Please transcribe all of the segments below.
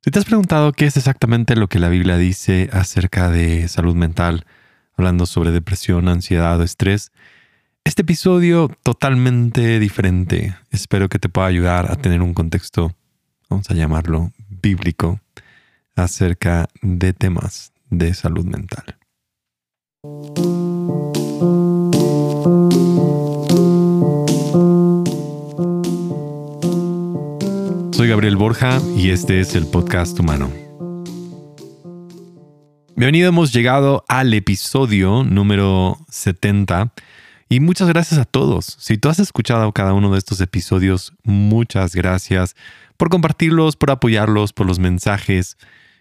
Si te has preguntado qué es exactamente lo que la Biblia dice acerca de salud mental, hablando sobre depresión, ansiedad o estrés, este episodio totalmente diferente. Espero que te pueda ayudar a tener un contexto, vamos a llamarlo, bíblico, acerca de temas de salud mental. Soy Gabriel Borja y este es el podcast humano. Bienvenido, hemos llegado al episodio número 70 y muchas gracias a todos. Si tú has escuchado cada uno de estos episodios, muchas gracias por compartirlos, por apoyarlos, por los mensajes.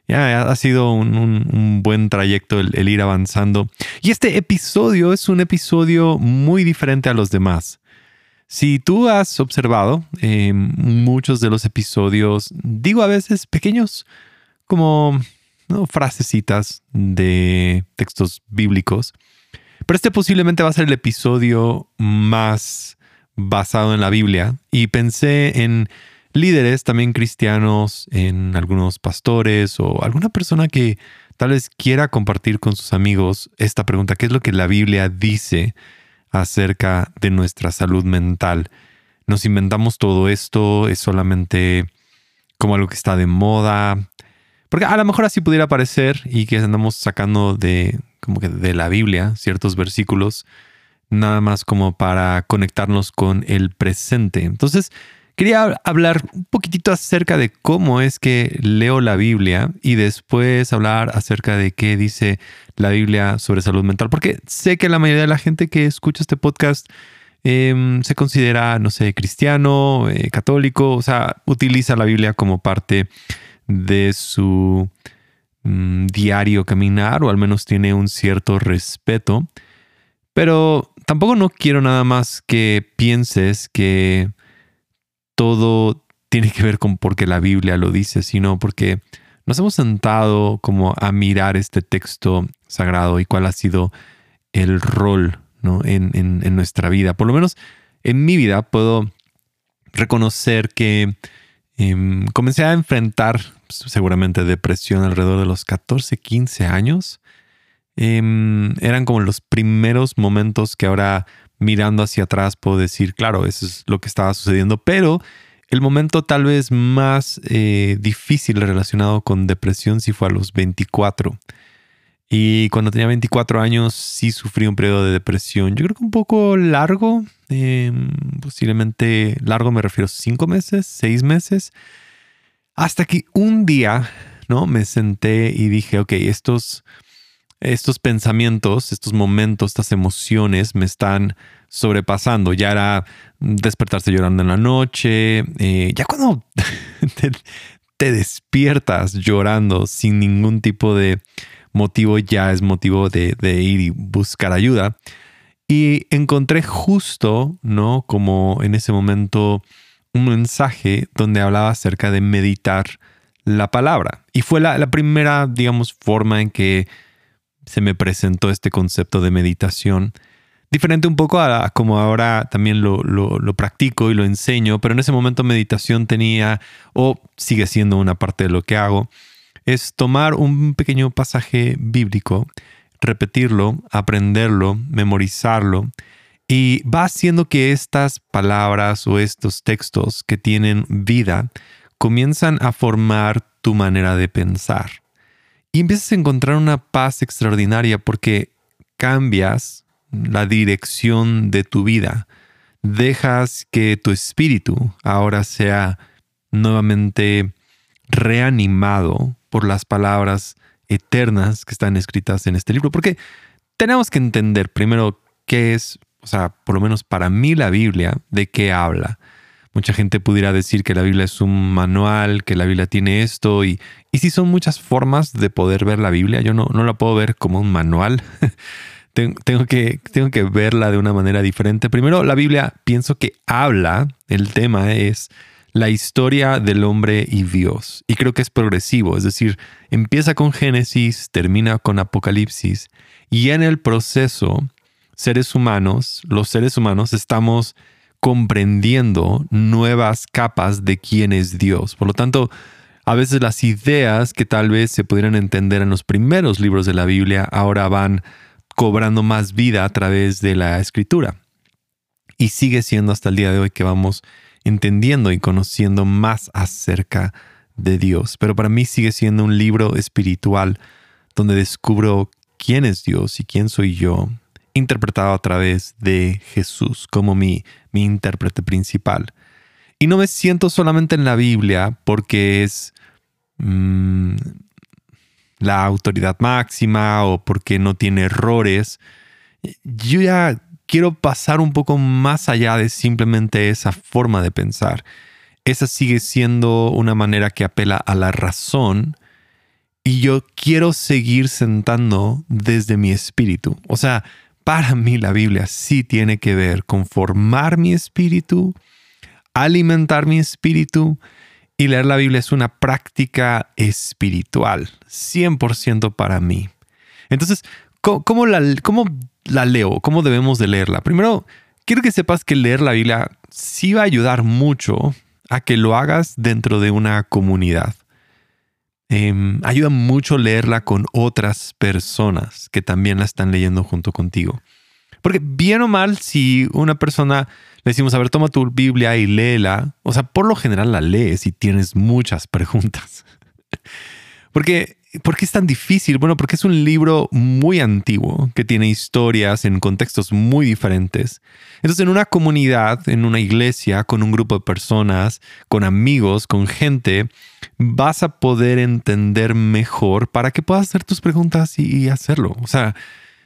Ya ha sido un, buen trayecto el ir avanzando. Y este episodio es un episodio muy diferente a los demás. Si tú has observado eh, muchos de los episodios, digo a veces pequeños, como frasecitas de textos bíblicos, pero este posiblemente va a ser el episodio más basado en la Biblia. Y pensé en líderes también cristianos, en algunos pastores o alguna persona que tal vez quiera compartir con sus amigos esta pregunta, ¿qué es lo que la Biblia dice acerca de nuestra salud mental. Nos inventamos todo esto, es solamente como algo que está de moda. Porque a lo mejor así pudiera parecer y que andamos sacando de como que de la Biblia ciertos versículos nada más como para conectarnos con el presente. Entonces, quería hablar un poquitito acerca de cómo es que leo la Biblia y después hablar acerca de qué dice la Biblia sobre salud mental, porque sé que la mayoría de la gente que escucha este podcast em, se considera, no sé, cristiano, eh, católico, o sea, utiliza la Biblia como parte de su mm, diario caminar o al menos tiene un cierto respeto. Pero tampoco no quiero nada más que pienses que todo tiene que ver con porque la Biblia lo dice, sino porque nos hemos sentado como a mirar este texto sagrado y cuál ha sido el rol ¿no? en, nuestra vida. Por lo menos en mi vida puedo reconocer que em, comencé a enfrentar pues, seguramente depresión alrededor de los 14, 15 años. Em, eran como los primeros momentos que ahora mirando hacia atrás puedo decir, claro, eso es lo que estaba sucediendo, pero el momento tal vez más eh, difícil relacionado con depresión sí fue a los 24. Y cuando tenía 24 años sí sufrí un periodo de depresión. Yo creo que un poco largo, em, posiblemente largo me refiero a 5 meses, 6 meses. Hasta que un día, ¿no? Me senté y dije, ok, estos, estos pensamientos, estos momentos, estas emociones me están sobrepasando. Ya era despertarse llorando en la noche. Eh, ya cuando te, despiertas llorando sin ningún tipo de motivo, ya es motivo de, ir y buscar ayuda. Y encontré justo, ¿no? Como en ese momento un mensaje donde hablaba acerca de meditar la palabra. Y fue la primera, digamos, forma en que se me presentó este concepto de meditación diferente un poco a, como ahora también lo, lo, practico y lo enseño, pero en ese momento meditación tenía, o sigue siendo una parte de lo que hago, es tomar un pequeño pasaje bíblico, repetirlo, aprenderlo, memorizarlo, y va haciendo que estas palabras o estos textos que tienen vida comienzan a formar tu manera de pensar. Y empiezas a encontrar una paz extraordinaria porque cambias la dirección de tu vida. Dejas que tu espíritu ahora sea nuevamente reanimado por las palabras eternas que están escritas en este libro. Porque tenemos que entender primero qué es, o sea, por lo menos para mí la Biblia, de qué habla. Mucha gente pudiera decir que la Biblia es un manual, que la Biblia tiene esto, y, y sí son muchas formas de poder ver la Biblia. Yo no, no la puedo ver como un manual. tengo que, tengo que verla de una manera diferente. Primero, la Biblia pienso que habla, el tema es la historia del hombre y Dios. Y creo que es progresivo, es decir, empieza con Génesis, termina con Apocalipsis, y en el proceso, seres humanos, los seres humanos, estamos comprendiendo nuevas capas de quién es Dios. Por lo tanto, A veces las ideas que tal vez se pudieran entender en los primeros libros de la Biblia ahora van cobrando más vida a través de la escritura. Y sigue siendo hasta el día de hoy que vamos entendiendo y conociendo más acerca de Dios. Pero para mí sigue siendo un libro espiritual donde descubro quién es Dios y quién soy yo, interpretado a través de Jesús como mi, mi intérprete principal. Y no me siento solamente en la Biblia porque es mm, la autoridad máxima o porque no tiene errores. Yo ya quiero pasar un poco más allá de simplemente esa forma de pensar. Esa sigue siendo una manera que apela a la razón y yo quiero seguir sentando desde mi espíritu. O sea, para mí la Biblia sí tiene que ver con formar mi espíritu, alimentar mi espíritu y leer la Biblia es una práctica espiritual, 100% para mí. Entonces, ¿cómo, la, ¿cómo la leo? ¿Cómo debemos de leerla? Primero, quiero que sepas que leer la Biblia sí va a ayudar mucho a que lo hagas dentro de una comunidad. Em, ayuda mucho leerla con otras personas que también la están leyendo junto contigo. Porque bien o mal, si una persona le decimos, a ver, toma tu Biblia y léela, o sea, por lo general la lees y tienes muchas preguntas. Porque ¿Por qué es tan difícil? Bueno, porque es un libro muy antiguo, que tiene historias en contextos muy diferentes. Entonces, en una comunidad, en una iglesia, con un grupo de personas, con amigos, con gente, vas a poder entender mejor para que puedas hacer tus preguntas y, hacerlo. O sea,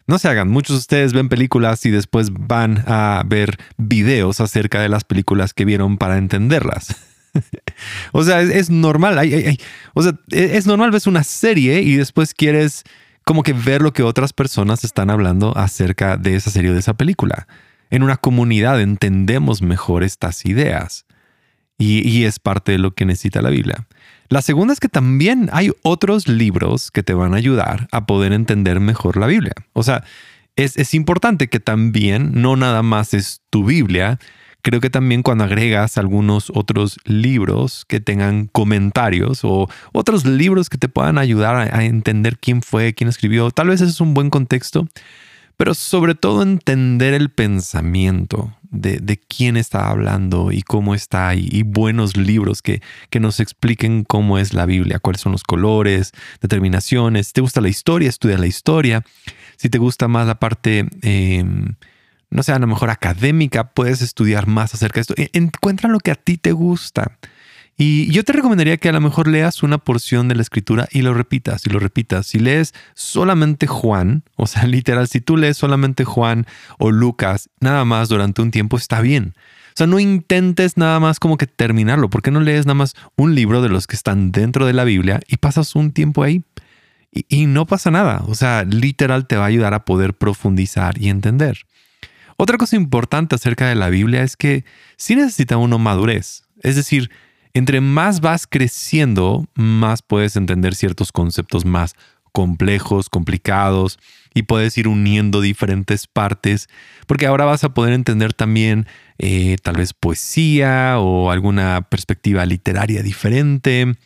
no se hagan. Muchos de ustedes ven películas y después van a ver videos acerca de las películas que vieron para entenderlas. o sea, es, normal. o sea, e, es normal, ves una serie y después quieres como que ver lo que otras personas están hablando acerca de esa serie o de esa película. En una comunidad entendemos mejor estas ideas y, es parte de lo que necesita la Biblia. La segunda es que también hay otros libros que te van a ayudar a poder entender mejor la Biblia. O sea, es importante que también no nada más es tu Biblia, Creo que también cuando agregas algunos otros libros que tengan comentarios o otros libros que te puedan ayudar a, entender quién fue, quién escribió, tal vez ese es un buen contexto, pero sobre todo entender el pensamiento de, quién está hablando y cómo está, y, y buenos libros que, que, nos expliquen cómo es la Biblia, cuáles son los colores, determinaciones. Si te gusta la historia, estudia la historia. Si te gusta más la parte... Em, no sé, a lo mejor académica, puedes estudiar más acerca de esto. E, encuentra lo que a ti te gusta. Y yo te recomendaría que a lo mejor leas una porción de la escritura y lo repitas y lo repitas. Si lees solamente Juan, o sea, literal, si tú lees solamente Juan o Lucas, nada más durante un tiempo está bien. O sea, no intentes nada más como que terminarlo. ¿Por qué no lees nada más un libro de los que están dentro de la Biblia y pasas un tiempo ahí? Y, y no pasa nada. O sea, literal te va a ayudar a poder profundizar y entender. Otra cosa importante acerca de la Biblia es que sí necesita uno madurez. Es decir, entre más vas creciendo, más puedes entender ciertos conceptos más complejos, complicados, y puedes ir uniendo diferentes partes, porque ahora vas a poder entender también eh, tal vez poesía o alguna perspectiva literaria diferente,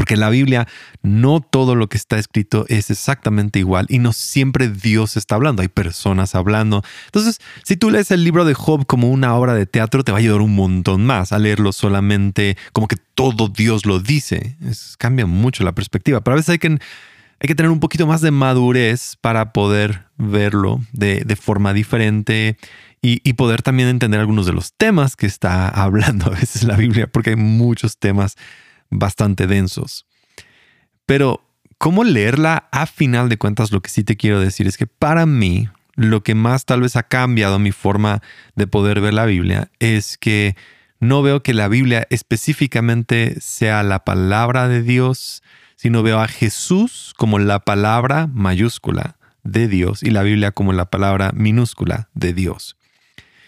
porque en la Biblia no todo lo que está escrito es exactamente igual y no siempre Dios está hablando, hay personas hablando. Entonces, si tú lees el libro de Job como una obra de teatro, te va a ayudar un montón más a leerlo solamente como que todo Dios lo dice. cambia mucho la perspectiva, pero a veces hay que, hay que tener un poquito más de madurez para poder verlo de, forma diferente. Y, y, poder también entender algunos de los temas que está hablando a veces la Biblia, porque hay muchos temas bastante densos. Pero, ¿cómo leerla? A final de cuentas, lo que sí te quiero decir es que para mí, lo que más tal vez ha cambiado mi forma de poder ver la Biblia es que no veo que la Biblia específicamente sea la palabra de Dios, sino veo a Jesús como la palabra mayúscula de Dios y la Biblia como la palabra minúscula de Dios.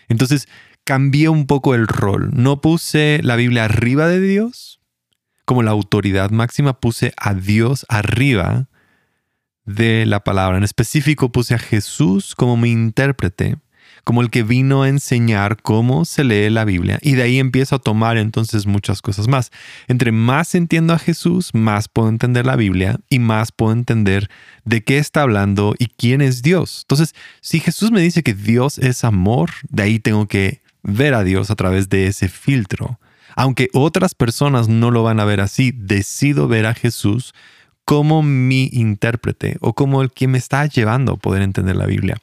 Entonces, cambié un poco el rol. No puse la Biblia arriba de Dios, como la autoridad máxima, puse a Dios arriba de la palabra. En específico puse a Jesús como mi intérprete, como el que vino a enseñar cómo se lee la Biblia y de ahí empiezo a tomar entonces muchas cosas más. Entre más entiendo a Jesús, más puedo entender la Biblia y más puedo entender de qué está hablando y quién es Dios. Entonces, si Jesús me dice que Dios es amor, de ahí tengo que ver a Dios a través de ese filtro. Aunque otras personas no lo van a ver así, decido ver a Jesús como mi intérprete o como el que me está llevando a poder entender la Biblia.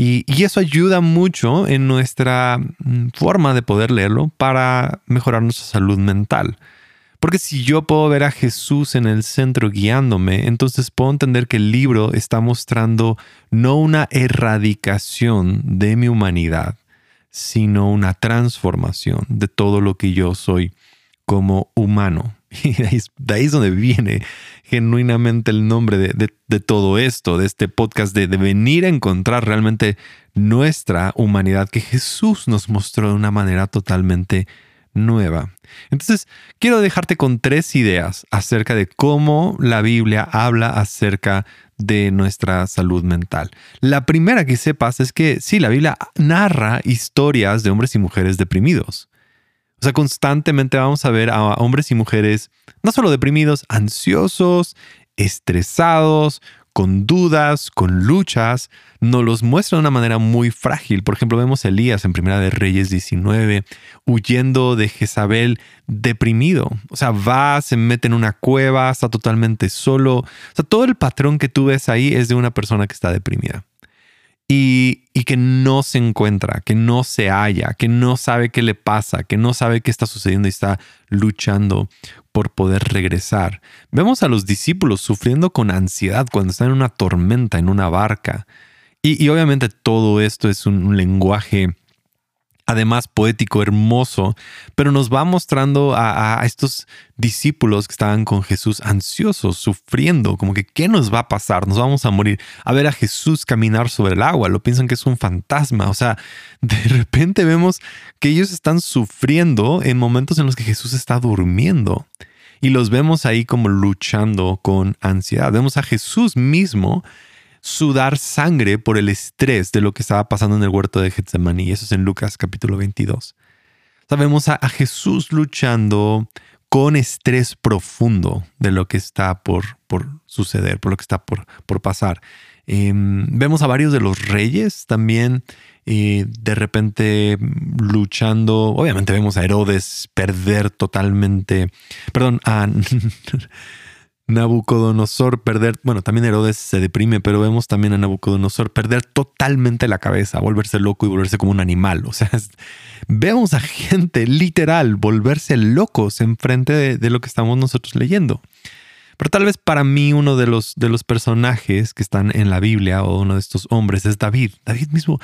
Y, eso ayuda mucho en nuestra mm, forma de poder leerlo para mejorar nuestra salud mental. Porque si yo puedo ver a Jesús en el centro guiándome, entonces puedo entender que el libro está mostrando no una erradicación de mi humanidad, sino una transformación de todo lo que yo soy como humano. Y de ahí, es donde viene genuinamente el nombre de, todo esto, de este podcast, de, de, venir a encontrar realmente nuestra humanidad que Jesús nos mostró de una manera totalmente nueva. Entonces, quiero dejarte con tres ideas acerca de cómo la Biblia habla acerca de nuestra salud mental. La primera que sepas es que sí, la Biblia narra historias de hombres y mujeres deprimidos. O sea, constantemente vamos a ver a hombres y mujeres no solo deprimidos, ansiosos, estresados, con dudas, con luchas, nos los muestra de una manera muy frágil. Por ejemplo, vemos a Elías en Primera de Reyes 19, huyendo de Jezabel, deprimido. O sea, va, se mete en una cueva, está totalmente solo. O sea, todo el patrón que tú ves ahí es de una persona que está deprimida y, que no se encuentra, que no se halla, que no sabe qué le pasa, que no sabe qué está sucediendo y está luchando por poder regresar. Vemos a los discípulos sufriendo con ansiedad cuando están en una tormenta, en una barca. Y, obviamente todo esto es un lenguaje además poético, hermoso, pero nos va mostrando a, estos discípulos que estaban con Jesús ansiosos, sufriendo, como que ¿qué nos va a pasar? Nos vamos a morir. A ver a Jesús caminar sobre el agua, lo piensan que es un fantasma, o sea, de repente vemos que ellos están sufriendo en momentos en los que Jesús está durmiendo. Y los vemos ahí como luchando con ansiedad. Vemos a Jesús mismo sudar sangre por el estrés de lo que estaba pasando en el huerto de Getsemaní. Eso es en Lucas capítulo 22. Sabemos a, a Jesús luchando con estrés profundo de lo que está por, por suceder, por lo que está por, por pasar. Em, vemos a varios de los reyes también eh, de repente luchando. Obviamente vemos a Herodes perder totalmente, perdón, a Nabucodonosor perder, bueno, también Herodes se deprime, pero vemos también a Nabucodonosor perder totalmente la cabeza, volverse loco y volverse como un animal. O sea, vemos a gente literal volverse locos enfrente de, de lo que estamos nosotros leyendo. Pero tal vez para mí uno de los, de los personajes que están en la Biblia o uno de estos hombres es David. David mismo,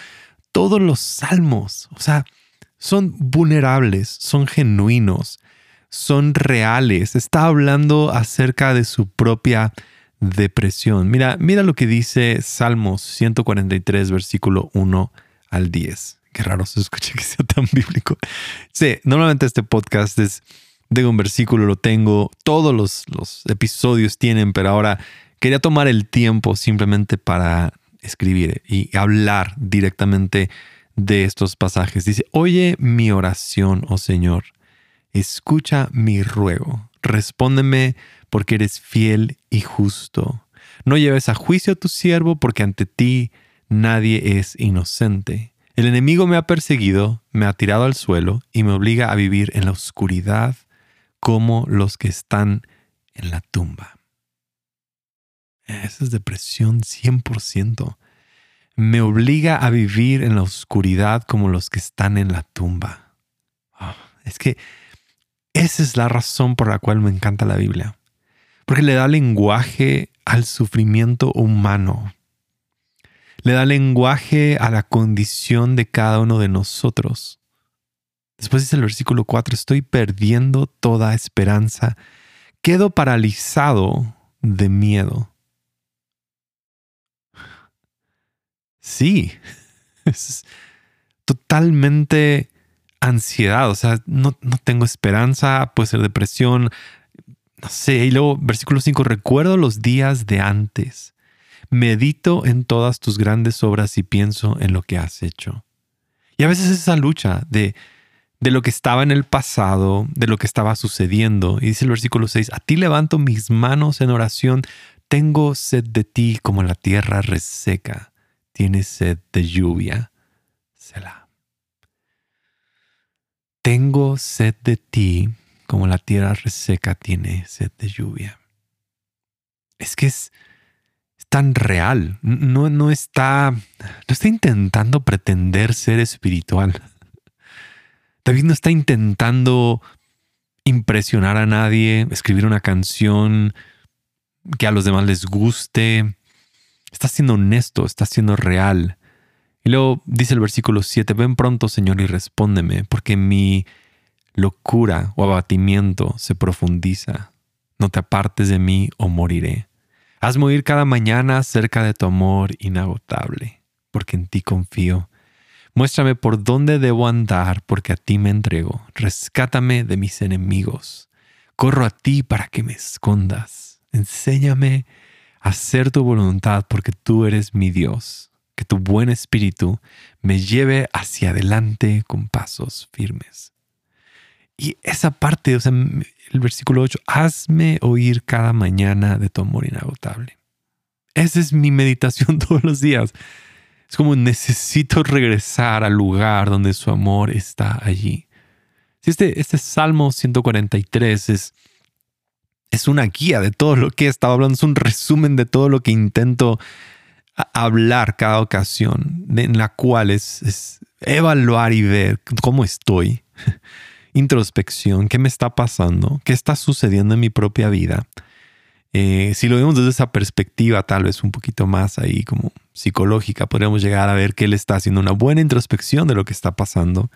todos los salmos, o sea, son vulnerables, son genuinos, son reales. Está hablando acerca de su propia depresión. Mira, mira lo que dice Salmos 143, versículo 1 al 10. Qué raro se escucha que sea tan bíblico. Sí, normalmente este podcast es de un versículo, lo tengo, todos los, los episodios tienen, pero ahora quería tomar el tiempo simplemente para escribir y hablar directamente de estos pasajes. Dice, oye mi oración, oh Señor escucha mi ruego, respóndeme porque eres fiel y justo. No lleves a juicio a tu siervo porque ante ti nadie es inocente. El enemigo me ha perseguido, me ha tirado al suelo y me obliga a vivir en la oscuridad como los que están en la tumba. Esa es depresión 100%. Me obliga a vivir en la oscuridad como los que están en la tumba. Ah, es que esa es la razón por la cual me encanta la Biblia. Porque le da lenguaje al sufrimiento humano. Le da lenguaje a la condición de cada uno de nosotros. Después dice el versículo 4, estoy perdiendo toda esperanza. Quedo paralizado de miedo. Sí, es totalmente ansiedad, o sea, no, no tengo esperanza, puede ser depresión, no sé. Y luego, versículo 5, recuerdo los días de antes. Medito en todas tus grandes obras y pienso en lo que has hecho. Y a veces esa lucha de, de lo que estaba en el pasado, de lo que estaba sucediendo. Y dice el versículo 6, a ti levanto mis manos en oración, tengo sed de ti como la tierra reseca, tiene sed de lluvia. Selah. Tengo sed de ti como la tierra reseca tiene sed de lluvia. Es que es, tan real, no, no, está, no está intentando pretender ser espiritual. David no está intentando impresionar a nadie, escribir una canción que a los demás les guste. Está siendo honesto, está siendo real. Y luego dice el versículo 7, ven pronto Señor y respóndeme, porque mi locura o abatimiento se profundiza. No te apartes de mí o moriré. Hazme oír cada mañana cerca de tu amor inagotable, porque en ti confío. Muéstrame por dónde debo andar, porque a ti me entrego. Rescátame de mis enemigos. Corro a ti para que me escondas. Enséñame a hacer tu voluntad, porque tú eres mi Dios que tu buen espíritu me lleve hacia adelante con pasos firmes. Y esa parte, o sea, el versículo 8, hazme oír cada mañana de tu amor inagotable. Esa es mi meditación todos los días. Es como necesito regresar al lugar donde su amor está allí. Este, este Salmo 143 es, es una guía de todo lo que he estado hablando, es un resumen de todo lo que intento hablar cada ocasión en la cual es, evaluar y ver cómo estoy, introspección, qué me está pasando, qué está sucediendo en mi propia vida. Eh, si lo vemos desde esa perspectiva, tal vez un poquito más ahí como psicológica, podríamos llegar a ver que él está haciendo una buena introspección de lo que está pasando.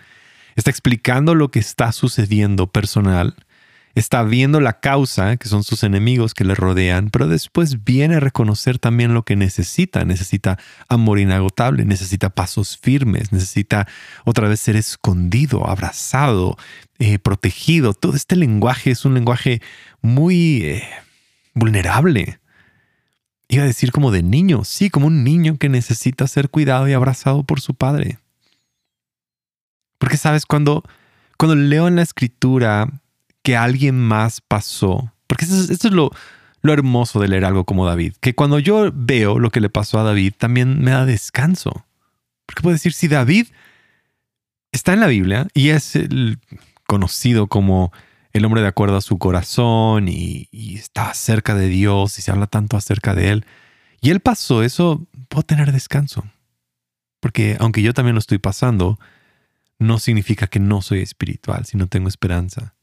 Está explicando lo que está sucediendo personal está viendo la causa, que son sus enemigos que le rodean, pero después viene a reconocer también lo que necesita. Necesita amor inagotable, necesita pasos firmes, necesita otra vez ser escondido, abrazado, eh, protegido. Todo este lenguaje es un lenguaje muy eh, vulnerable. Iba a decir como de niño, sí, como un niño que necesita ser cuidado y abrazado por su padre. Porque sabes, cuando, cuando leo en la escritura que alguien más pasó. Porque esto es, lo, lo hermoso de leer algo como David, que cuando yo veo lo que le pasó a David, también me da descanso. Porque puedo decir, si David está en la Biblia y es conocido como el hombre de acuerdo a su corazón y, y, está cerca de Dios y se habla tanto acerca de él, y él pasó eso, puedo tener descanso. Porque aunque yo también lo estoy pasando, no significa que no soy espiritual, sino tengo esperanza.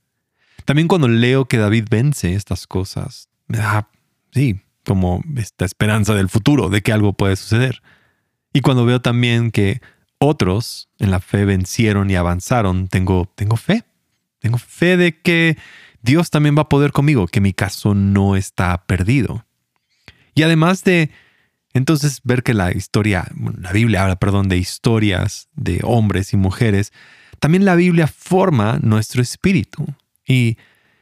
También cuando leo que David vence estas cosas, me da, sí, como esta esperanza del futuro, de que algo puede suceder. Y cuando veo también que otros en la fe vencieron y avanzaron, tengo, tengo fe. Tengo fe de que Dios también va a poder conmigo, que mi caso no está perdido. Y además de entonces ver que la historia, la Biblia habla, perdón, de historias de hombres y mujeres, también la Biblia forma nuestro espíritu. Y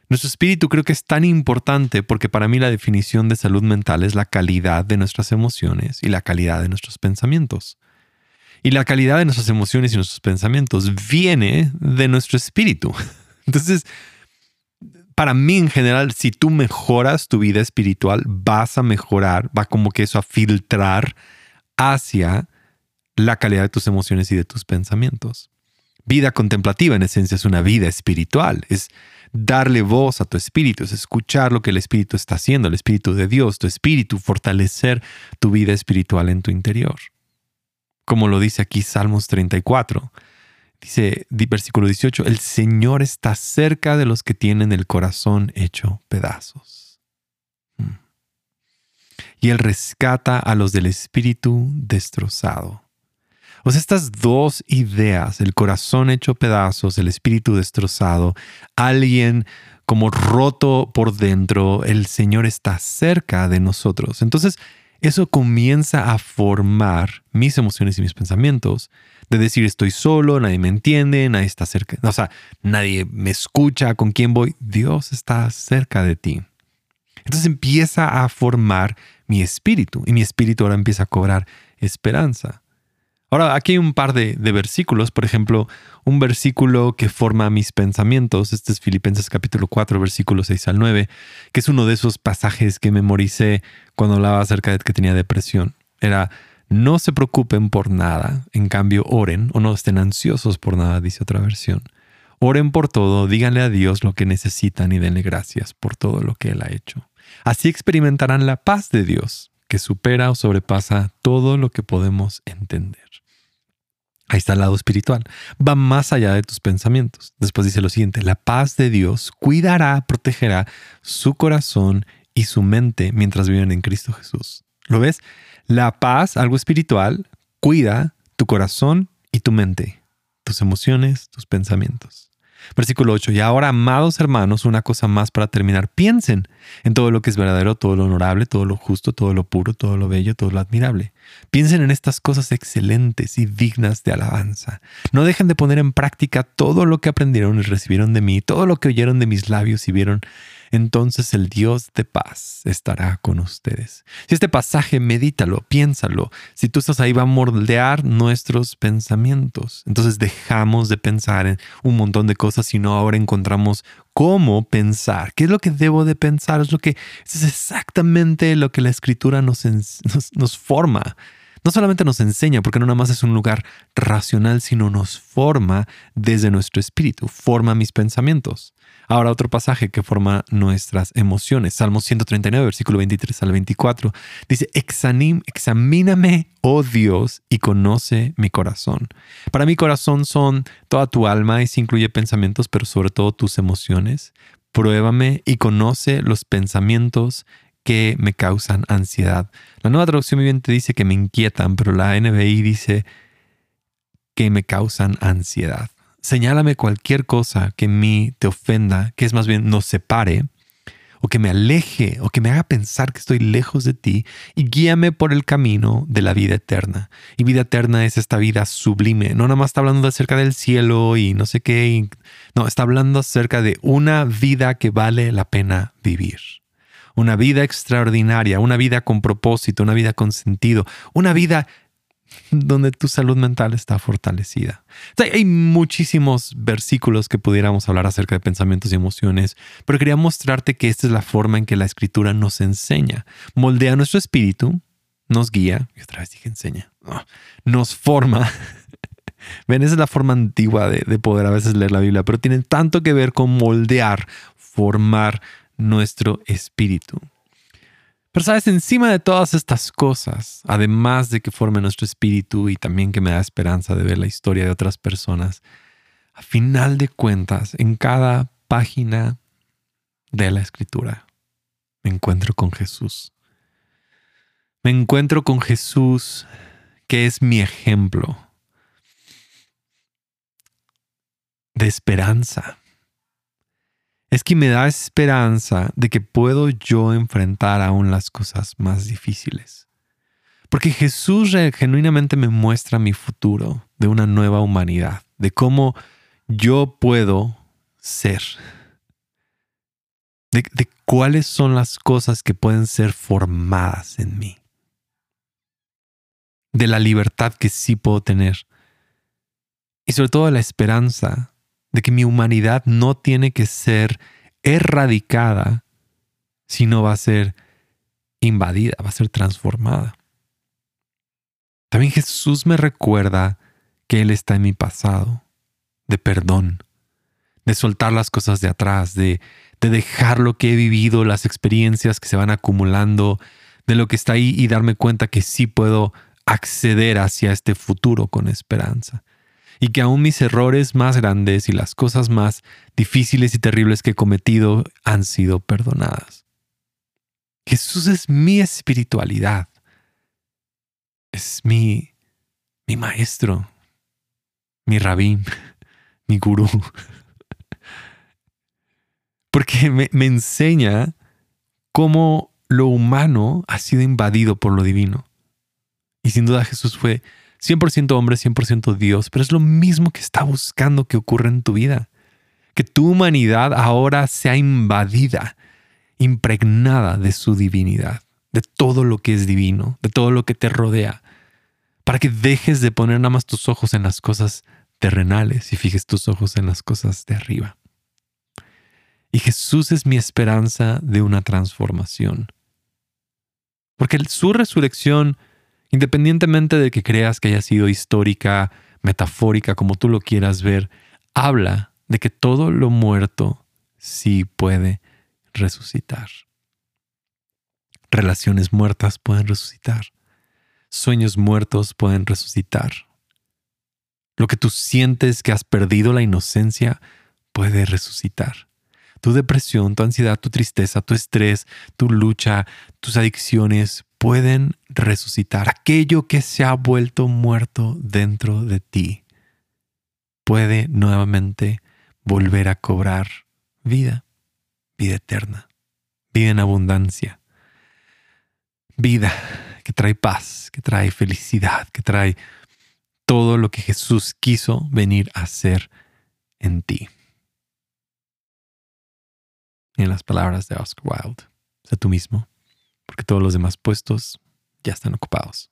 nuestro espíritu creo que es tan importante porque para mí la definición de salud mental es la calidad de nuestras emociones y la calidad de nuestros pensamientos. Y la calidad de nuestras emociones y nuestros pensamientos viene de nuestro espíritu. Entonces, para mí en general, si tú mejoras tu vida espiritual, vas a mejorar, va como que eso a filtrar hacia la calidad de tus emociones y de tus pensamientos. Vida contemplativa en esencia es una vida espiritual, es darle voz a tu espíritu, es escuchar lo que el espíritu está haciendo, el espíritu de Dios, tu espíritu, fortalecer tu vida espiritual en tu interior. Como lo dice aquí Salmos 34. Dice, versículo 18, el Señor está cerca de los que tienen el corazón hecho pedazos. Hmm. Y Él rescata a los del espíritu destrozado. O sea, estas dos ideas, el corazón hecho pedazos, el espíritu destrozado, alguien como roto por dentro, el Señor está cerca de nosotros. Entonces, eso comienza a formar mis emociones y mis pensamientos. De decir, estoy solo, nadie me entiende, nadie está cerca. O sea, nadie me escucha, con quién voy. Dios está cerca de ti. Entonces empieza a formar mi espíritu y mi espíritu ahora empieza a cobrar esperanza. Ahora, aquí hay un par de, versículos, por ejemplo, un versículo que forma mis pensamientos, este es Filipenses capítulo 4, versículo 6 al 9, que es uno de esos pasajes que memoricé cuando hablaba acerca de que tenía depresión. Era, no se preocupen por nada, en cambio oren o no estén ansiosos por nada, dice otra versión. Oren por todo, díganle a Dios lo que necesitan y denle gracias por todo lo que Él ha hecho. Así experimentarán la paz de Dios, que supera o sobrepasa todo lo que podemos entender. Ahí está el lado espiritual. Va más allá de tus pensamientos. Después dice lo siguiente, la paz de Dios cuidará, protegerá su corazón y su mente mientras viven en Cristo Jesús. ¿Lo ves? La paz, algo espiritual, cuida tu corazón y tu mente, tus emociones, tus pensamientos. Versículo 8. Y ahora, amados hermanos, una cosa más para terminar. Piensen en todo lo que es verdadero, todo lo honorable, todo lo justo, todo lo puro, todo lo bello, todo lo admirable. Piensen en estas cosas excelentes y dignas de alabanza. No dejen de poner en práctica todo lo que aprendieron y recibieron de mí, todo lo que oyeron de mis labios y vieron entonces el Dios de paz estará con ustedes. Si este pasaje, medítalo, piénsalo. Si tú estás ahí, va a moldear nuestros pensamientos. Entonces dejamos de pensar en un montón de cosas, sino ahora encontramos cómo pensar. ¿Qué es lo que debo de pensar? Es lo que es exactamente lo que la escritura nos, nos forma no solamente nos enseña, porque no nada más es un lugar racional, sino nos forma desde nuestro espíritu, forma mis pensamientos. Ahora otro pasaje que forma nuestras emociones. Salmo 139, versículo 23 al 24. Dice, examíname, oh Dios, y conoce mi corazón. Para mi corazón son toda tu alma y se incluye pensamientos, pero sobre todo tus emociones. Pruébame y conoce los pensamientos que me causan ansiedad. La nueva traducción viviente dice que me inquietan, pero la NBI dice que me causan ansiedad. Señálame cualquier cosa que en mí te ofenda, que es más bien nos separe, o que me aleje, o que me haga pensar que estoy lejos de ti, y guíame por el camino de la vida eterna. Y vida eterna es esta vida sublime. No nada más está hablando acerca del cielo y no sé qué. no, está hablando acerca de una vida que vale la pena vivir una vida extraordinaria, una vida con propósito, una vida con sentido, una vida donde tu salud mental está fortalecida. hay muchísimos versículos que pudiéramos hablar acerca de pensamientos y emociones, pero quería mostrarte que esta es la forma en que la escritura nos enseña. Moldea nuestro espíritu, nos guía, y otra vez dije enseña, nos forma. Ven, esa es la forma antigua de, de poder a veces leer la Biblia, pero tiene tanto que ver con moldear, formar nuestro espíritu. Pero sabes, encima de todas estas cosas, además de que forme nuestro espíritu y también que me da esperanza de ver la historia de otras personas, a final de cuentas, en cada página de la escritura, me encuentro con Jesús. Me encuentro con Jesús, que es mi ejemplo de esperanza es que me da esperanza de que puedo yo enfrentar aún las cosas más difíciles. Porque Jesús genuinamente me muestra mi futuro de una nueva humanidad, de cómo yo puedo ser, de, cuáles son las cosas que pueden ser formadas en mí, de la libertad que sí puedo tener. Y sobre todo la esperanza de que mi humanidad no tiene que ser erradicada, sino va a ser invadida, va a ser transformada. También Jesús me recuerda que Él está en mi pasado, de perdón, de soltar las cosas de atrás, de, de dejar lo que he vivido, las experiencias que se van acumulando, de lo que está ahí y darme cuenta que sí puedo acceder hacia este futuro con esperanza y que aún mis errores más grandes y las cosas más difíciles y terribles que he cometido han sido perdonadas. Jesús es mi espiritualidad, es mi, mi maestro, mi rabí, mi gurú, porque me, me enseña cómo lo humano ha sido invadido por lo divino. Y sin duda Jesús fue 100% hombre, 100% Dios, pero es lo mismo que está buscando que ocurra en tu vida. Que tu humanidad ahora sea invadida, impregnada de su divinidad, de todo lo que es divino, de todo lo que te rodea. para que dejes de poner nada más tus ojos en las cosas terrenales y fijes tus ojos en las cosas de arriba. Y Jesús es mi esperanza de una transformación. Porque su resurrección, independientemente de que creas que haya sido histórica, metafórica, como tú lo quieras ver, habla de que todo lo muerto sí puede resucitar. Relaciones muertas pueden resucitar. Sueños muertos pueden resucitar. Lo que tú sientes que has perdido la inocencia puede resucitar. Tu depresión, tu ansiedad, tu tristeza, tu estrés, tu lucha, tus adicciones pueden resucitar. Aquello que se ha vuelto muerto dentro de ti puede nuevamente volver a cobrar vida, vida eterna, vida en abundancia, vida que trae paz, que trae felicidad, que trae todo lo que Jesús quiso venir a hacer en ti. en las palabras de Oscar Wilde, sé tú mismo, porque todos los demás puestos ya están ocupados.